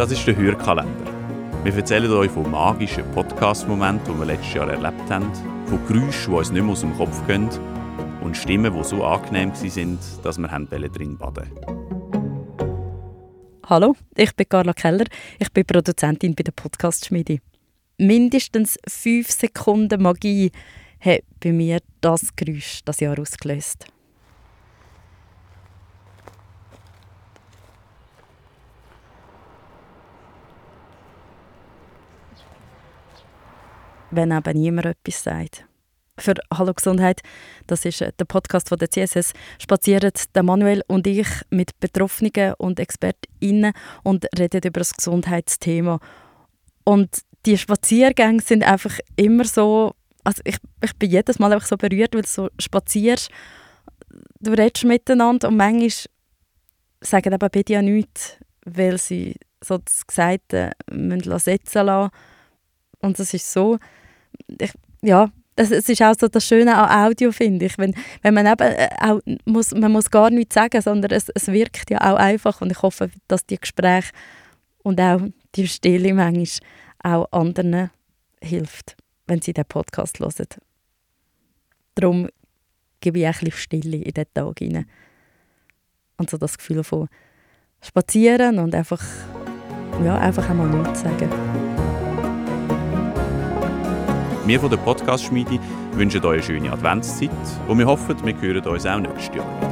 Das ist der Hörkalender. Wir erzählen euch von magischen Podcast-Momenten, die wir letztes Jahr erlebt haben, von Geräuschen, die uns nicht mehr aus dem Kopf gehen und Stimmen, die so angenehm waren, dass wir drin baden Hallo, ich bin Carla Keller. Ich bin Produzentin bei der Podcast-Schmiede. Mindestens fünf Sekunden Magie hat bei mir das Geräusch das Jahr ausgelöst. Wenn eben niemand etwas sagt für Hallo Gesundheit. Das ist äh, der Podcast von der CSS. Spazieren Manuel und ich mit Betroffenen und ExpertInnen und reden über das Gesundheitsthema. Und die Spaziergänge sind einfach immer so, also ich, ich bin jedes Mal einfach so berührt, weil du so spazierst, du redest miteinander und manchmal sagen eben beide ja nichts, weil sie so das Gesagte müssen setzen lassen. Und das ist so, ich, ja, es, es ist auch so das Schöne an Audio, finde ich. Wenn, wenn man eben äh, auch muss, man muss gar nichts sagen, sondern es, es wirkt ja auch einfach. Und ich hoffe, dass die Gespräche und auch die Stille manchmal auch anderen hilft, wenn sie den Podcast hören. Darum gebe ich ein bisschen Stille in den Tag hinein. Und so das Gefühl von spazieren und einfach, ja, einfach einmal nichts sagen. Wir von der Podcast-Schmiede wünschen euch eine schöne Adventszeit und wir hoffen, wir hören uns auch nächstes Jahr.